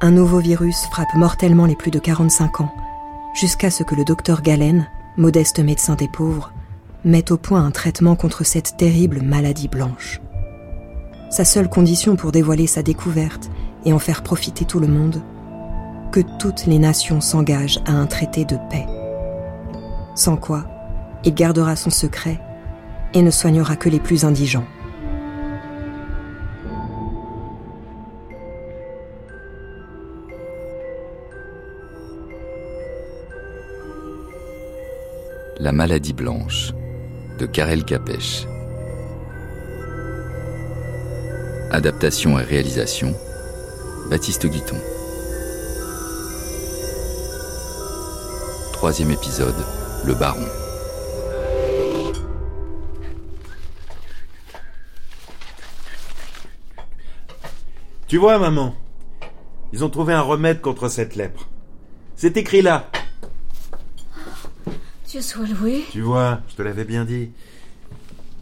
un nouveau virus frappe mortellement les plus de 45 ans, jusqu'à ce que le docteur Galen, modeste médecin des pauvres, mette au point un traitement contre cette terrible maladie blanche. Sa seule condition pour dévoiler sa découverte et en faire profiter tout le monde, que toutes les nations s'engagent à un traité de paix. Sans quoi, il gardera son secret et ne soignera que les plus indigents. La maladie blanche de Karel Capèche. Adaptation et réalisation Baptiste Guiton. Troisième épisode, Le Baron. Tu vois, maman, ils ont trouvé un remède contre cette lèpre. C'est écrit là. Dieu soit loué. Tu vois, je te l'avais bien dit.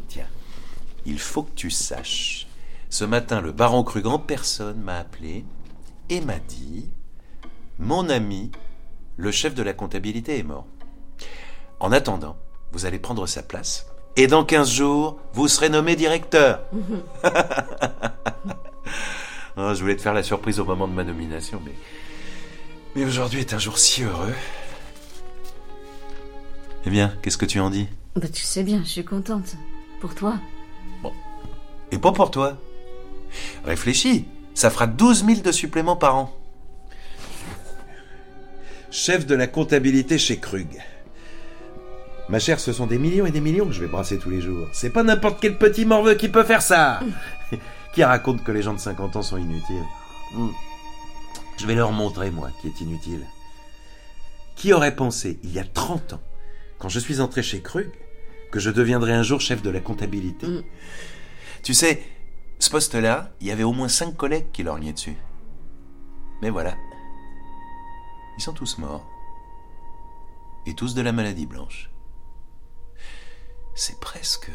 Tiens, il faut que tu saches. Ce matin, le baron Krug en personne m'a appelé et m'a dit Mon ami, le chef de la comptabilité est mort. En attendant, vous allez prendre sa place. Et dans 15 jours, vous serez nommé directeur. Oh, je voulais te faire la surprise au moment de ma nomination, mais. Mais aujourd'hui est un jour si heureux. Eh bien, qu'est-ce que tu en dis? Bah, tu sais bien, je suis contente. Pour toi. Et pas pour toi. Réfléchis, ça fera 12 000 de suppléments par an. Chef de la comptabilité chez Krug. Ma chère, ce sont des millions et des millions que je vais brasser tous les jours. C'est pas n'importe quel petit morveux qui peut faire ça. qui raconte que les gens de 50 ans sont inutiles. Je vais leur montrer, moi, qui est inutile. Qui aurait pensé, il y a 30 ans, quand je suis entré chez Krug, que je deviendrais un jour chef de la comptabilité Mm. Tu sais, ce poste-là, il y avait au moins 5 collègues qui lorgnaient dessus. Mais voilà. Ils sont tous morts. Et tous de la maladie blanche. C'est presque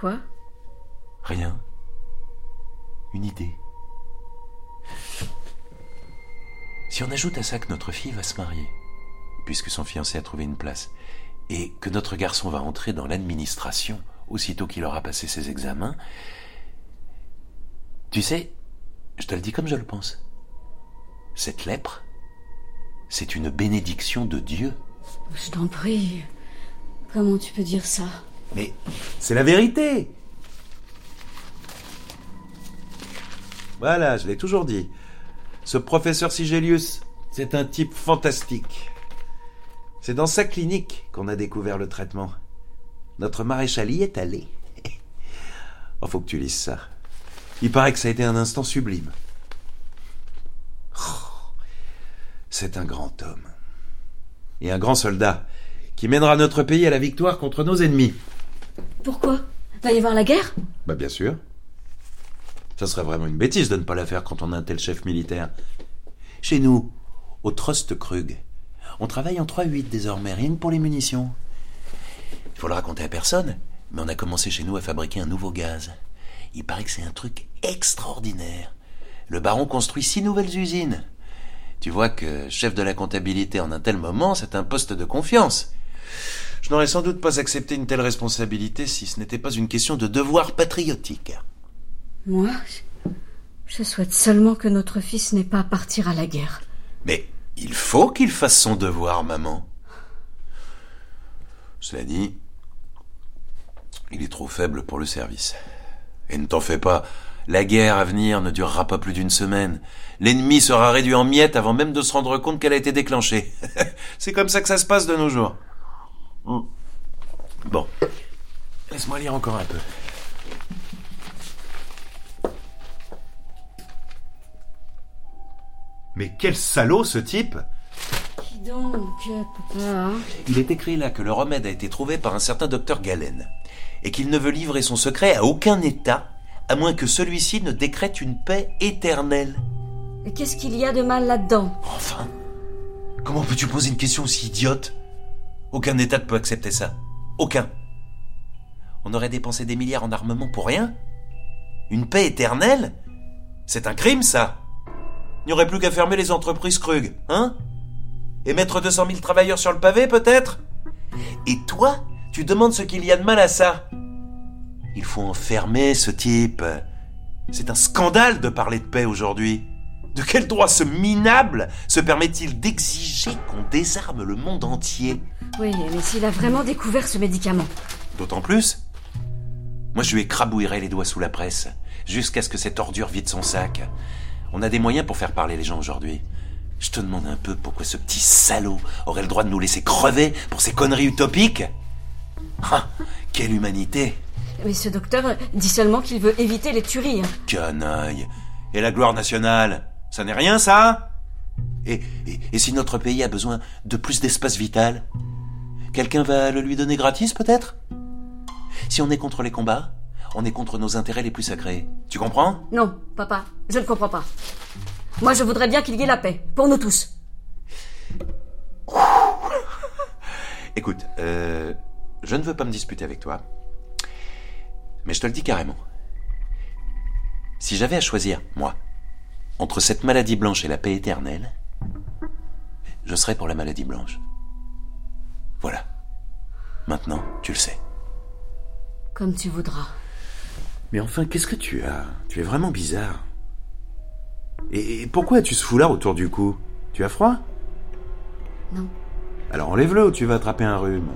Quoi? Rien. Une idée. Si on ajoute à ça que notre fille va se marier, puisque son fiancé a trouvé une place, et que notre garçon va entrer dans l'administration aussitôt qu'il aura passé ses examens, tu sais, je te le dis comme je le pense. Cette lèpre, c'est une bénédiction de Dieu. Je t'en prie. Comment tu peux dire ça? Mais c'est la vérité. Voilà, je l'ai toujours dit. Ce professeur Sigelius, c'est un type fantastique. C'est dans sa clinique qu'on a découvert le traitement. Notre maréchal y est allé. Oh, faut que tu lises ça. Il paraît que ça a été un instant sublime. Oh, c'est un grand homme. Et un grand soldat qui mènera notre pays à la victoire contre nos ennemis. Pourquoi? Va y avoir la guerre? Bah bien sûr. Ça serait vraiment une bêtise de ne pas la faire quand on a un tel chef militaire. Chez nous, au Trust Krug, on travaille en 3-8 désormais, rien que pour les munitions. Il faut le raconter à personne, mais on a commencé chez nous à fabriquer un nouveau gaz. Il paraît que c'est un truc extraordinaire. Le baron construit six nouvelles usines. Tu vois que chef de la comptabilité en un tel moment, c'est un poste de confiance. Je n'aurais sans doute pas accepté une telle responsabilité si ce n'était pas une question de devoir patriotique. Moi, je- je souhaite seulement que notre fils n'ait pas à partir à la guerre. Mais il faut qu'il fasse son devoir, maman. Cela dit, il est trop faible pour le service. Et ne t'en fais pas, la guerre à venir ne durera pas plus d'une semaine. L'ennemi sera réduit en miettes avant même de se rendre compte qu'elle a été déclenchée. C'est comme ça que ça se passe de nos jours. Hmm. Bon, laisse-moi lire encore un peu. Mais quel salaud ce type Dis donc, papa. Il est écrit là que le remède a été trouvé par un certain docteur Galen, et qu'il ne veut livrer son secret à aucun État, à moins que celui-ci ne décrète une paix éternelle. Et qu'est-ce qu'il y a de mal là-dedans? Enfin Comment peux-tu poser une question aussi idiote? Aucun État ne peut accepter ça. Aucun. On aurait dépensé des milliards en armement pour rien? Une paix éternelle? C'est un crime, ça n'y aurait plus qu'à fermer les entreprises Krug, hein? Et mettre 200 000 travailleurs sur le pavé, peut-être? Et toi, tu demandes ce qu'il y a de mal à ça Il faut enfermer ce type. C'est un scandale de parler de paix aujourd'hui. De quel droit ce minable se permet-il d'exiger qu'on désarme le monde entier? Oui, mais s'il a vraiment découvert ce médicament. D'autant plus Moi, je lui écrabouillerai les doigts sous la presse, jusqu'à ce que cette ordure vide son sac. On a des moyens pour faire parler les gens aujourd'hui. Je te demande un peu pourquoi ce petit salaud aurait le droit de nous laisser crever pour ces conneries utopiques Ah, quelle humanité Mais ce docteur dit seulement qu'il veut éviter les tueries. hein. Canaille Et la gloire nationale Ça n'est rien, ça et, et, et si notre pays a besoin de plus d'espace vital Quelqu'un va le lui donner gratis, peut-être? Si on est contre les combats, on est contre nos intérêts les plus sacrés. Tu comprends? Non, papa, je ne comprends pas. Moi, je voudrais bien qu'il y ait la paix, pour nous tous. Écoute, euh, je ne veux pas me disputer avec toi. Mais je te le dis carrément. Si j'avais à choisir, moi, entre cette maladie blanche et la paix éternelle, je serais pour la maladie blanche. Voilà. Maintenant, tu le sais. Comme tu voudras. Mais enfin, qu'est-ce que tu as? Tu es vraiment bizarre. Et, et pourquoi as-tu ce foulard autour du cou? Tu as froid? Non. Alors enlève-le ou tu vas attraper un rhume.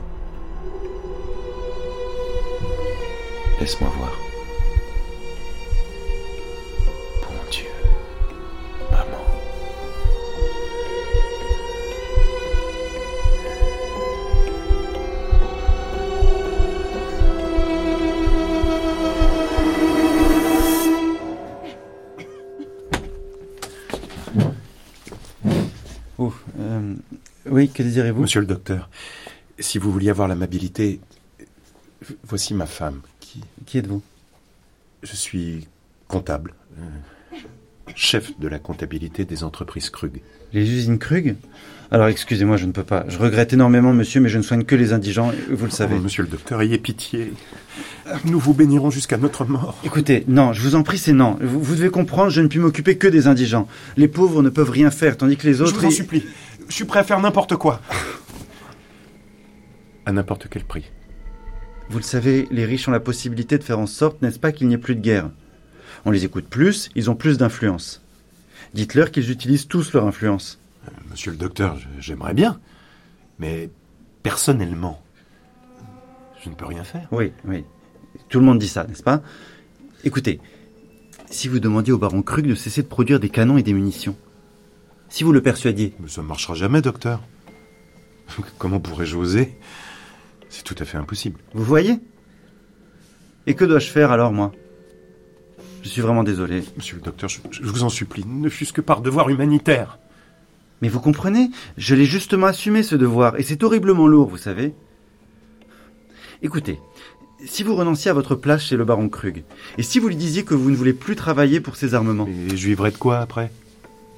Laisse-moi voir. Oh, euh, oui, que désirez-vous? Monsieur le docteur, si vous vouliez avoir l'amabilité, voici ma femme. Qui, Qui êtes-vous? Je suis comptable, euh, chef de la comptabilité des entreprises Krug. Les usines Krug Alors, excusez-moi, je ne peux pas. Je regrette énormément, monsieur, mais je ne soigne que les indigents, vous le savez. Oh, monsieur le docteur, ayez pitié. Nous vous bénirons jusqu'à notre mort. Écoutez, non, je vous en prie, c'est non. Vous, vous devez comprendre, je ne puis m'occuper que des indigents. Les pauvres ne peuvent rien faire, tandis que les Je autres... vous en supplie. Je suis prêt à faire n'importe quoi. À n'importe quel prix. Vous le savez, les riches ont la possibilité de faire en sorte, n'est-ce pas, qu'il n'y ait plus de guerre. On les écoute plus, ils ont plus d'influence. Dites-leur qu'ils utilisent tous leur influence. Monsieur le docteur, j'aimerais bien. Mais personnellement, je ne peux rien faire. Oui, oui. Tout le monde dit ça, n'est-ce pas? Écoutez, si vous demandiez au baron Krug de cesser de produire des canons et des munitions, si vous le persuadiez, Mais ça ne marchera jamais, docteur. Comment pourrais-je oser? C'est tout à fait impossible. vous voyez? Et que dois-je faire alors, moi? Je suis vraiment désolé. Monsieur le docteur, je, je vous en supplie, ne fût-ce que par devoir humanitaire. Mais vous comprenez Je l'ai justement assumé ce devoir, et c'est horriblement lourd, vous savez. Écoutez, si vous renonciez à votre place chez le baron Krug, et si vous lui disiez que vous ne voulez plus travailler pour ces armements, Et je vivrais de quoi après?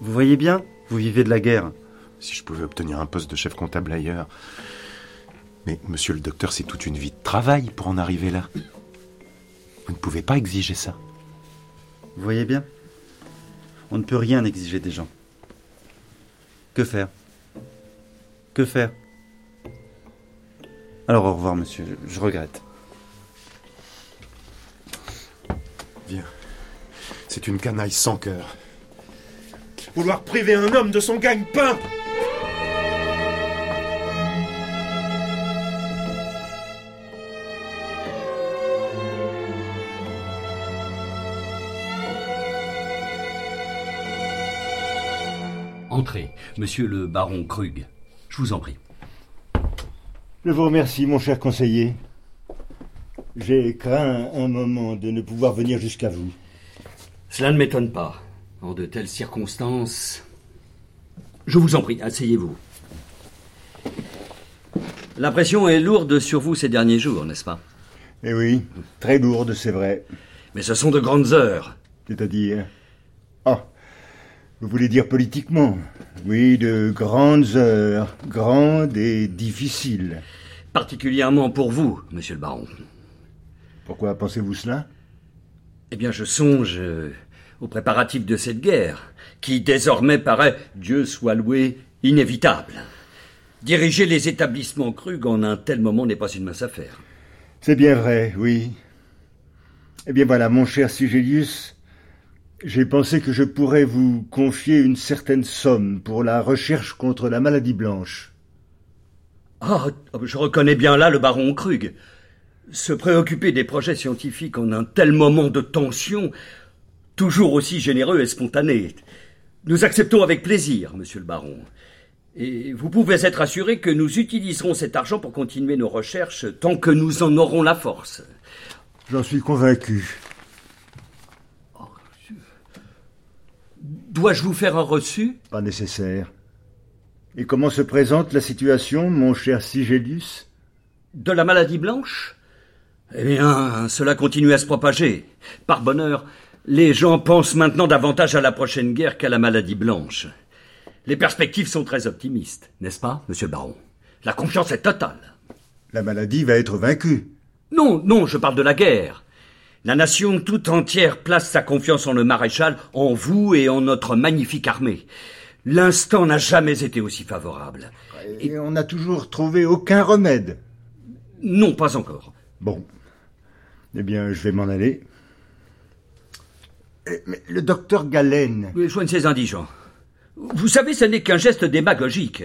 Vous voyez bien, vous vivez de la guerre. Si je pouvais obtenir un poste de chef comptable ailleurs. Mais monsieur le docteur, c'est toute une vie de travail pour en arriver là. Vous ne pouvez pas exiger ça. Vous voyez bien On ne peut rien exiger des gens. Que faire? Que faire? Alors au revoir, monsieur, je, je regrette. Viens. C'est une canaille sans cœur. Vouloir priver un homme de son gagne-pain Entrez, monsieur le baron Krug. Je vous en prie. Je vous remercie, mon cher conseiller. J'ai craint un moment de ne pouvoir venir jusqu'à vous. Cela ne m'étonne pas. En de telles circonstances. Je vous en prie, asseyez-vous. La pression est lourde sur vous ces derniers jours, n'est-ce pas? Eh oui, très lourde, c'est vrai. Mais ce sont de grandes heures. C'est-à-dire? Ah, vous voulez dire politiquement Oui, de grandes heures, grandes et difficiles. Particulièrement pour vous, monsieur le baron. Pourquoi pensez-vous cela? Eh bien, je songe euh, aux préparatifs de cette guerre, qui désormais paraît, Dieu soit loué, inévitable. Diriger les établissements Krug en un tel moment n'est pas une mince affaire. C'est bien vrai, oui. Eh bien voilà, mon cher Sigelius, j'ai pensé que je pourrais vous confier une certaine somme pour la recherche contre la maladie blanche. Ah, je reconnais bien là le baron Krug. Se préoccuper des projets scientifiques en un tel moment de tension, toujours aussi généreux et spontané. Nous acceptons avec plaisir, monsieur le baron. Et vous pouvez être assuré que nous utiliserons cet argent pour continuer nos recherches tant que nous en aurons la force. J'en suis convaincu. Dois-je vous faire un reçu? Pas nécessaire. Et comment se présente la situation, mon cher Sigelius De la maladie blanche? Eh bien, cela continue à se propager. Par bonheur, les gens pensent maintenant davantage à la prochaine guerre qu'à la maladie blanche. Les perspectives sont très optimistes, n'est-ce pas, monsieur le baron? La confiance est totale. La maladie va être vaincue. Non, non, je parle de la guerre. La nation tout entière place sa confiance en le maréchal, en vous et en notre magnifique armée. L'instant n'a jamais été aussi favorable. Et on n'a toujours trouvé aucun remède. Non, pas encore. Bon. Eh bien, je vais m'en aller. Eh, Mais le docteur Galen. Oui, Joigne ces indigents. Vous savez, ce n'est qu'un geste démagogique.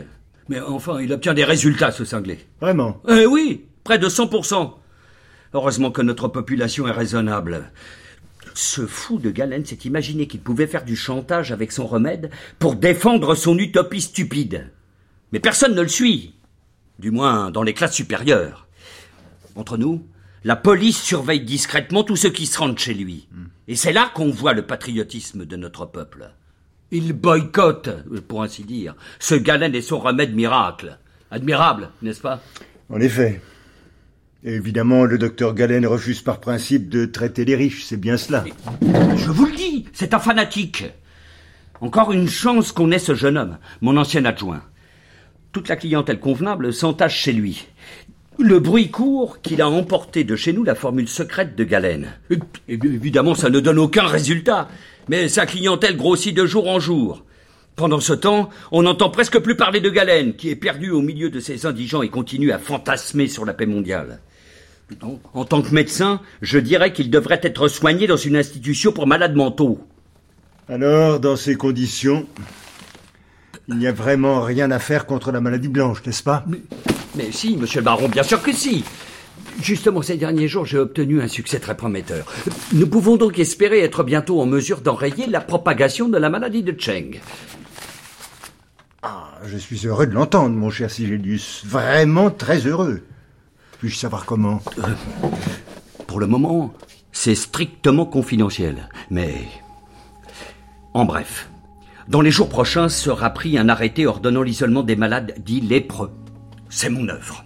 Mais enfin, il obtient des résultats, ce cinglé. Vraiment? Eh oui, près de 100%. Heureusement que notre population est raisonnable. Ce fou de Galen s'est imaginé qu'il pouvait faire du chantage avec son remède pour défendre son utopie stupide. Mais personne ne le suit. Du moins dans les classes supérieures. Entre nous, la police surveille discrètement tous ceux qui se rendent chez lui. Et c'est là qu'on voit le patriotisme de notre peuple. Il boycotte, pour ainsi dire, ce Galen et son remède miracle. Admirable, n'est-ce pas? En effet. Évidemment, le docteur Galen refuse par principe de traiter les riches, c'est bien cela. Je vous le dis, c'est un fanatique. Encore une chance qu'on ait ce jeune homme, mon ancien adjoint. Toute la clientèle convenable s'entache chez lui. Le bruit court qu'il a emporté de chez nous la formule secrète de Galen. Évidemment, ça ne donne aucun résultat. Mais sa clientèle grossit de jour en jour. Pendant ce temps, on n'entend presque plus parler de Galen, qui est perdu au milieu de ses indigents et continue à fantasmer sur la paix mondiale. En, tant que médecin, je dirais qu'il devrait être soigné dans une institution pour malades mentaux. Alors, dans ces conditions, il n'y a vraiment rien à faire contre la maladie blanche, n'est-ce pas? Mais si, monsieur le baron, bien sûr que si. Justement, ces derniers jours, j'ai obtenu un succès très prometteur. Nous pouvons donc espérer être bientôt en mesure d'enrayer la propagation de la maladie de Cheng. Ah, je suis heureux de l'entendre, mon cher Sigelius. Vraiment très heureux. Puis-je savoir comment Pour le moment, c'est strictement confidentiel. Mais... En bref, dans les jours prochains sera pris un arrêté ordonnant l'isolement des malades dits lépreux. C'est mon œuvre.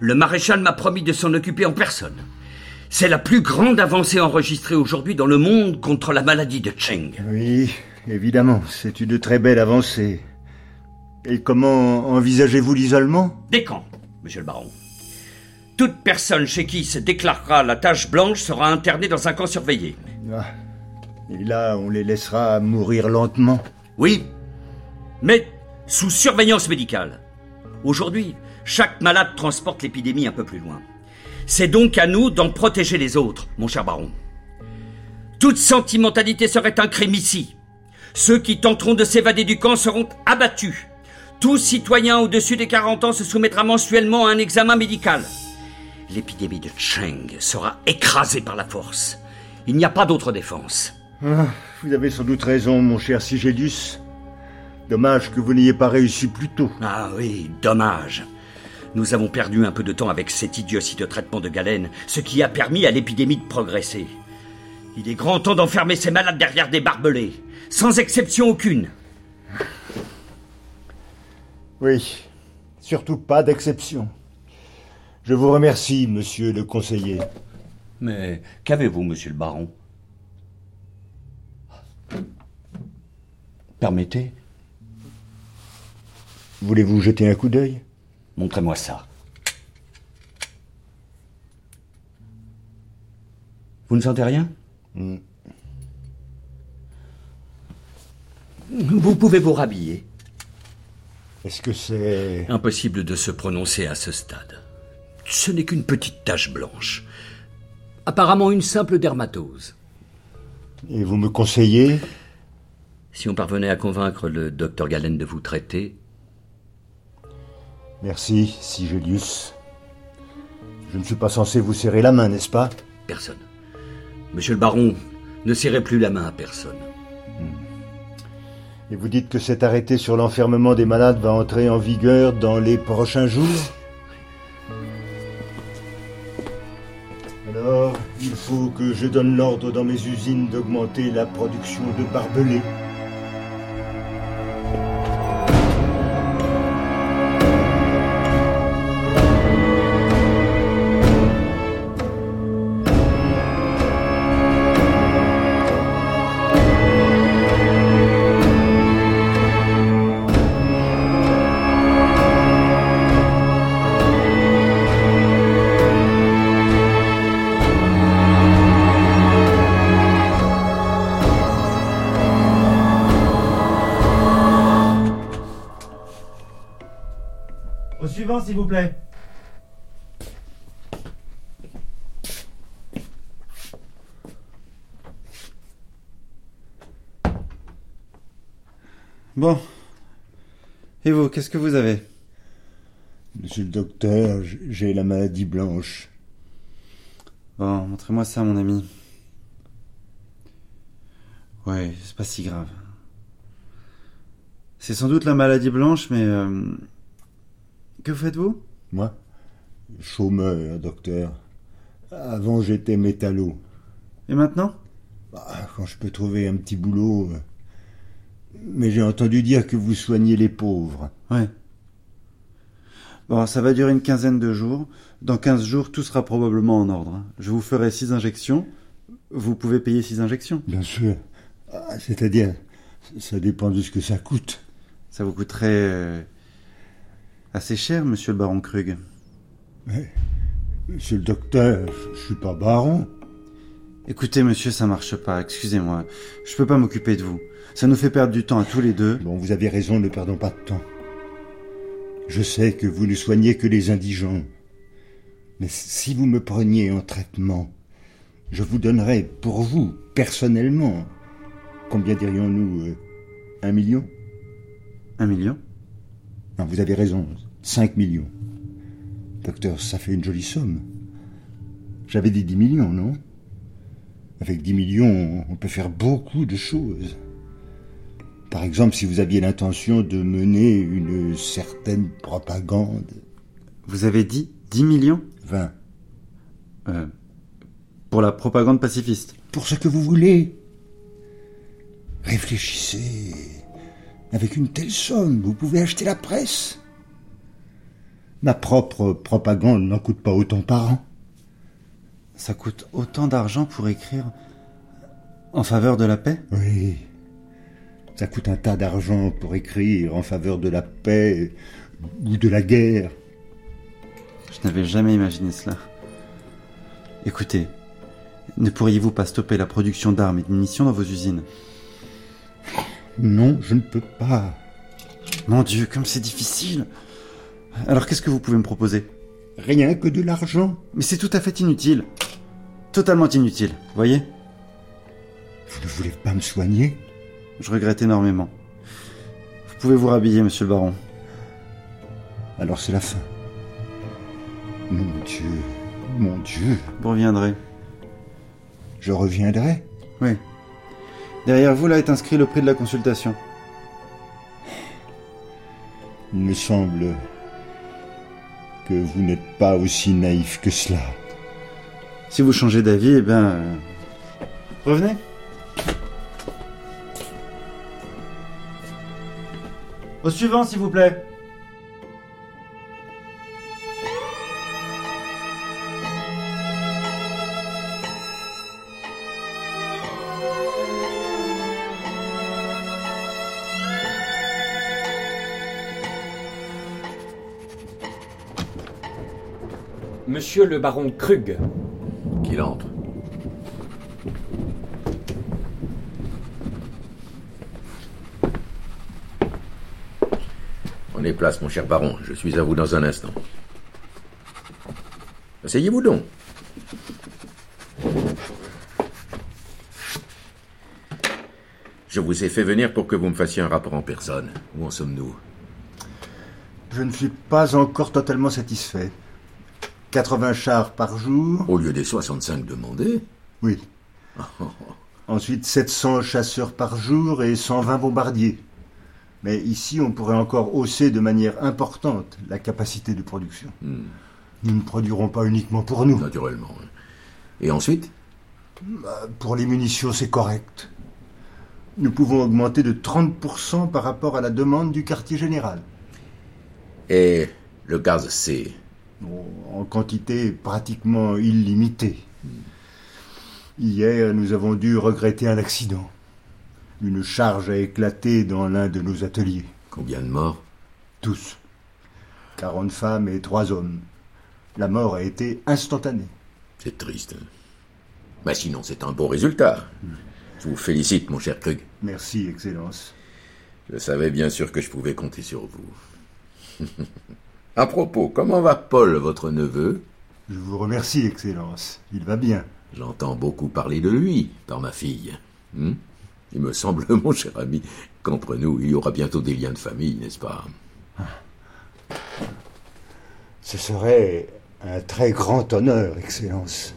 Le maréchal m'a promis de s'en occuper en personne. C'est la plus grande avancée enregistrée aujourd'hui dans le monde contre la maladie de Cheng. Oui, évidemment, c'est une très belle avancée. Et comment envisagez-vous l'isolement? Des camps, monsieur le baron. Toute personne chez qui se déclarera la tache blanche sera internée dans un camp surveillé. Ah. Et là, on les laissera mourir lentement. Oui, mais sous surveillance médicale. Aujourd'hui, chaque malade transporte l'épidémie un peu plus loin. C'est donc à nous d'en protéger les autres, mon cher baron. Toute sentimentalité serait un crime ici. Ceux qui tenteront de s'évader du camp seront abattus. Tout citoyen au-dessus des 40 ans se soumettra mensuellement à un examen médical. L'épidémie de Cheng sera écrasée par la force. Il n'y a pas d'autre défense. Ah, vous avez sans doute raison, mon cher Sigelius. Dommage que vous n'ayez pas réussi plus tôt. Ah oui, dommage. Nous avons perdu un peu de temps avec cette idiotie de traitement de galène, ce qui a permis à l'épidémie de progresser. Il est grand temps d'enfermer ces malades derrière des barbelés, sans exception aucune. Oui, surtout pas d'exception. Je vous remercie, monsieur le conseiller. Mais qu'avez-vous, monsieur le baron? Permettez, Voulez-vous jeter un coup d'œil? Montrez-moi ça. Vous ne sentez rien? Hmm. Vous pouvez vous rhabiller. Est-ce que c'est... Impossible de se prononcer à ce stade. Ce n'est qu'une petite tache blanche. Apparemment une simple dermatose. Et vous me conseillez Si on parvenait à convaincre le docteur Galen de vous traiter, Merci, Sigelius. Je ne suis pas censé vous serrer la main, n'est-ce pas? Personne. Monsieur le baron ne serrait plus la main à personne. Et vous dites que cet arrêté sur l'enfermement des malades va entrer en vigueur dans les prochains jours? Il faut que je donne l'ordre dans mes usines d'augmenter la production de barbelés. S'il vous plaît. Bon. Et vous, qu'est-ce que vous avez? Monsieur le docteur, j'ai la maladie blanche. Bon, montrez-moi ça, mon ami. Ouais, c'est pas si grave. C'est sans doute la maladie blanche, mais... euh, Que faites-vous? Moi Chômeur, docteur. Avant, j'étais métallo. Et maintenant? Bah, quand je peux trouver un petit boulot. euh. Mais j'ai entendu dire que vous soignez les pauvres. Ouais. Bon, ça va durer une quinzaine de jours. Dans 15 jours, tout sera probablement en ordre. Je vous ferai six injections. Vous pouvez payer six injections. Bien sûr. Ah, C'est-à-dire, ça dépend de ce que ça coûte. Ça vous coûterait euh, assez cher, monsieur le baron Krug. Mais, monsieur le docteur, je suis pas baron. Écoutez, monsieur, ça marche pas. Excusez-moi. Je peux pas m'occuper de vous. Ça nous fait perdre du temps à tous les deux. Bon, vous avez raison, ne perdons pas de temps. Je sais que vous ne soignez que les indigents. Mais si vous me preniez en traitement, je vous donnerais, pour vous, personnellement, combien dirions-nous euh, Un million? Un million? Non, vous avez raison, cinq millions. Docteur, ça fait une jolie somme. J'avais dit 10 millions, non? Avec 10 millions, on peut faire beaucoup de choses. Par exemple, si vous aviez l'intention de mener une certaine propagande. Vous avez dit 10 millions? 20. Euh, Pour la propagande pacifiste. Pour ce que vous voulez. Réfléchissez. Avec une telle somme, vous pouvez acheter la presse. Ma propre propagande n'en coûte pas autant par an. Ça coûte autant d'argent pour écrire en faveur de la paix? Oui. Ça coûte un tas d'argent pour écrire en faveur de la paix ou de la guerre. Je n'avais jamais imaginé cela. Écoutez, ne pourriez-vous pas stopper la production d'armes et de munitions dans vos usines? Non, je ne peux pas. Mon Dieu, comme c'est difficile Alors qu'est-ce que vous pouvez me proposer? Rien que de l'argent. Mais c'est tout à fait inutile. Totalement inutile, voyez? Vous ne voulez pas me soigner? Je regrette énormément. Vous pouvez vous rhabiller, monsieur le baron. Alors c'est la fin. Mon Dieu, mon Dieu, Vous reviendrez. je reviendrai? Oui. Derrière vous, là, est inscrit le prix de la consultation. Il me semble que vous n'êtes pas aussi naïf que cela. Si vous changez d'avis, eh euh, Revenez. Au suivant, s'il vous plaît. Monsieur le baron Krug. Qu'il entre. Prenez place, mon cher baron. Je suis à vous dans un instant. Asseyez-vous donc. Je vous ai fait venir pour que vous me fassiez un rapport en personne. Où en sommes-nous? Je ne suis pas encore totalement satisfait. 80 chars par jour. Au lieu des 65 demandés Oui. Ensuite 700 chasseurs par jour et 120 bombardiers. Mais ici, on pourrait encore hausser de manière importante la capacité de production. Hmm. Nous ne produirons pas uniquement pour nous. Naturellement. Et ensuite? Bah, Pour les munitions, c'est correct. Nous pouvons augmenter de 30% par rapport à la demande du quartier général. Et le gaz C en quantité pratiquement illimitée. Hier, nous avons dû regretter un accident. Une charge a éclaté dans l'un de nos ateliers. Combien de morts? Tous. 40 femmes et 3 hommes. La mort a été instantanée. C'est triste. Mais sinon, c'est un bon résultat. Je vous félicite, mon cher Krug. Merci, Excellence. Je savais bien sûr que je pouvais compter sur vous. à propos, comment va Paul, votre neveu? Je vous remercie, Excellence. Il va bien. J'entends beaucoup parler de lui par ma fille. Hmm? Il me semble, mon cher ami, qu'entre nous, il y aura bientôt des liens de famille, n'est-ce pas? Ce serait un très grand honneur, Excellence.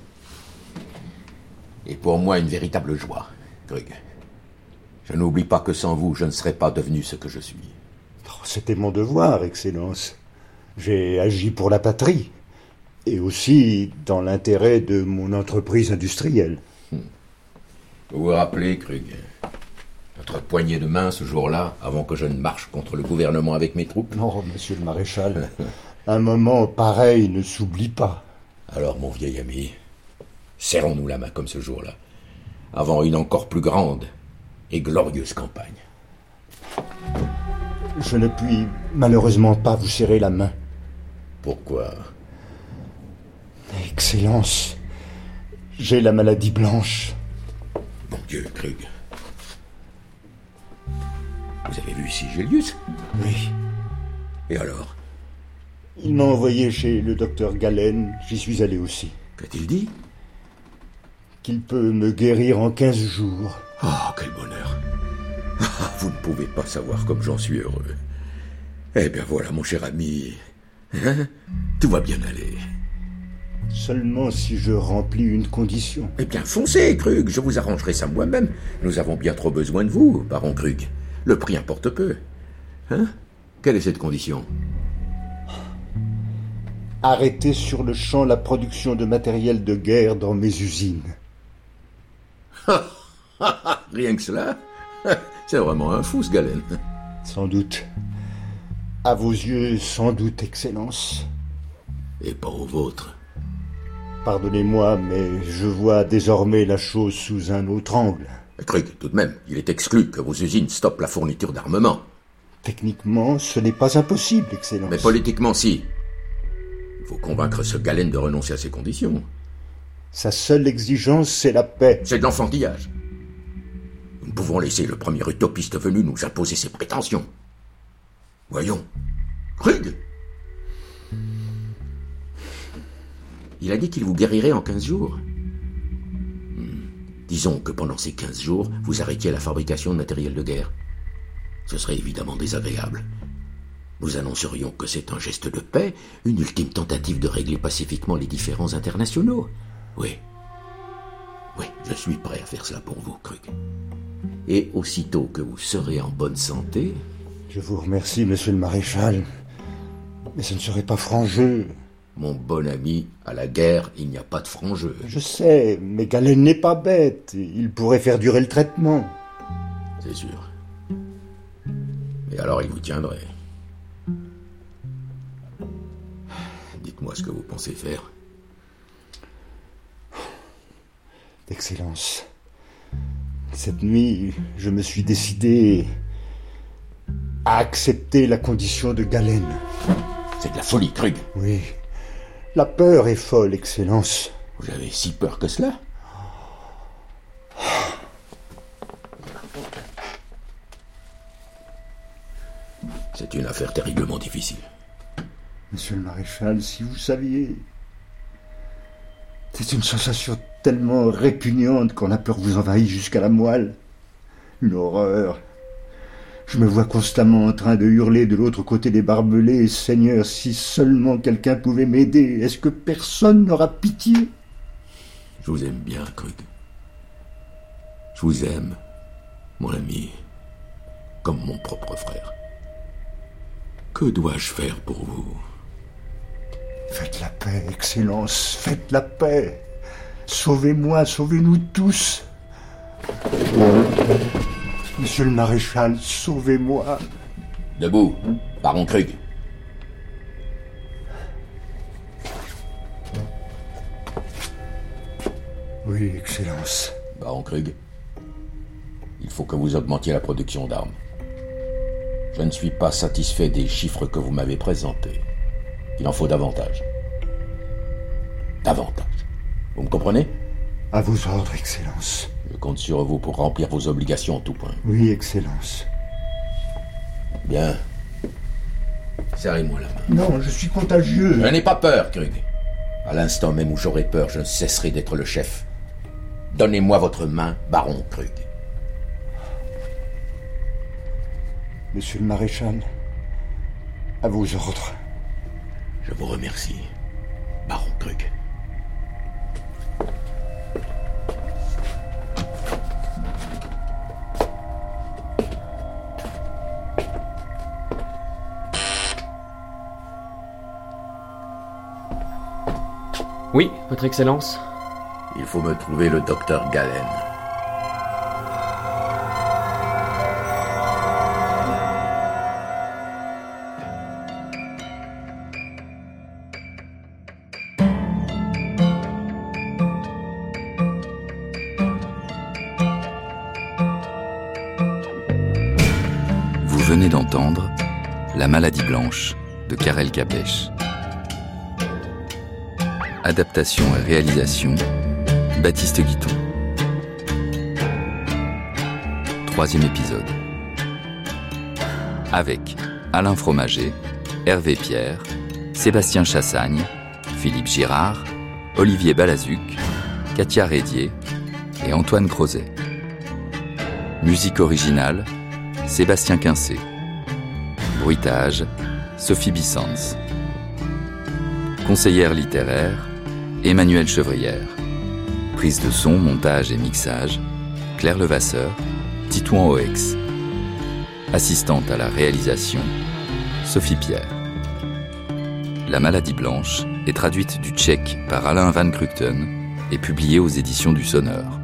Et pour moi, une véritable joie, Krug. Je n'oublie pas que sans vous, je ne serais pas devenu ce que je suis. Oh, C'était mon devoir, Excellence. J'ai agi pour la patrie. Et aussi dans l'intérêt de mon entreprise industrielle. Vous vous rappelez, Krug Notre poignée de main ce jour-là, avant que je ne marche contre le gouvernement avec mes troupes? Non, monsieur le maréchal. un moment pareil ne s'oublie pas. Alors, mon vieil ami, serrons-nous la main comme ce jour-là, avant une encore plus grande et glorieuse campagne. Je ne puis malheureusement pas vous serrer la main. Pourquoi Excellence, j'ai la maladie blanche. Mon Dieu, Krug. Vous avez vu Sigelius Oui. Et alors Il m'a envoyé chez le docteur Galen. J'y suis allé aussi. Qu'a-t-il dit Qu'il peut me guérir en 15 jours. Oh, quel bonheur Ah, Vous ne pouvez pas savoir comme j'en suis heureux. Eh bien voilà, mon cher ami. Hein? Tout va bien aller. Seulement si je remplis une condition. Eh bien, foncez, Krug, je vous arrangerai ça moi-même. Nous avons bien trop besoin de vous, baron Krug. Le prix importe peu. Hein? Quelle est cette condition? Arrêter sur le champ la production de matériel de guerre dans mes usines. Rien que cela C'est vraiment un fou, ce Galen. Sans doute. À vos yeux, sans doute, Excellence. Et pas aux vôtres. Pardonnez-moi, mais je vois désormais la chose sous un autre angle. Krug, tout de même, il est exclu que vos usines stoppent la fourniture d'armement. Techniquement, ce n'est pas impossible, Excellence. Mais politiquement, si. Il faut convaincre ce Galen de renoncer à ses conditions. Sa seule exigence, c'est la paix. C'est de l'enfantillage. Nous ne pouvons laisser le premier utopiste venu nous imposer ses prétentions. Voyons. Krug Il a dit qu'il vous guérirait en 15 jours. Hmm. Disons que pendant ces 15 jours, vous arrêtiez la fabrication de matériel de guerre. Ce serait évidemment désagréable. Nous annoncerions que c'est un geste de paix, une ultime tentative de régler pacifiquement les différends internationaux. Oui. Oui, je suis prêt à faire cela pour vous, Krug. Et aussitôt que vous serez en bonne santé, Je vous remercie, monsieur le maréchal. Mais ce ne serait pas franc jeu. mon bon ami, à la guerre, il n'y a pas de franc jeu. Je sais, mais Galen n'est pas bête. Il pourrait faire durer le traitement. C'est sûr. Et alors il vous tiendrait. Dites-moi ce que vous pensez faire. Excellence. Cette nuit, je me suis décidé à accepter la condition de Galen. C'est de la folie, Krug. Oui. La peur est folle, Excellence. Vous avez si peur que cela? C'est une affaire terriblement difficile. Monsieur le maréchal, si vous saviez. C'est une sensation tellement répugnante qu'on a peur vous envahir jusqu'à la moelle. Une horreur. Je me vois constamment en train de hurler de l'autre côté des barbelés. Seigneur, si seulement quelqu'un pouvait m'aider, est-ce que personne n'aura pitié? Je vous aime bien, Krug. Je vous aime, mon ami, comme mon propre frère. Que dois-je faire pour vous? Faites la paix, Excellence, faites la paix. Sauvez-moi, sauvez-nous tous. Monsieur le maréchal, sauvez-moi. Debout, Baron Krug. Oui, Excellence. Baron Krug, il faut que vous augmentiez la production d'armes. Je ne suis pas satisfait des chiffres que vous m'avez présentés. Il en faut davantage. Davantage. Vous me comprenez? À vos ordres, Excellence. Je compte sur vous pour remplir vos obligations en tout point. Oui, Excellence. Bien. Serrez-moi la main. Non, je suis contagieux. Je n'ai pas peur, Krug. À l'instant même où j'aurai peur, je ne cesserai d'être le chef. Donnez-moi votre main, Baron Krug. Monsieur le maréchal, à vos ordres. Je vous remercie, Baron Krug. Oui, Votre Excellence. Il faut me trouver le docteur Galen. Vous venez d'entendre La maladie blanche de Karel Gabèche. Adaptation et réalisation Baptiste Guiton. Troisième épisode. Avec Alain Fromager, Hervé Pierre, Sébastien Chassagne, Philippe Girard, Olivier Balazuc, Katia Rédier et Antoine Crozet. Musique originale, Sébastien Quincé. Bruitage, Sophie Bissans. Conseillère littéraire, Emmanuel Chevrière. Prise de son, montage et mixage, Claire Levasseur, Titouan Oex. Assistante à la réalisation, Sophie Pierre. La maladie blanche est traduite du tchèque par Alain Van Krukten et publiée aux éditions du Sonneur.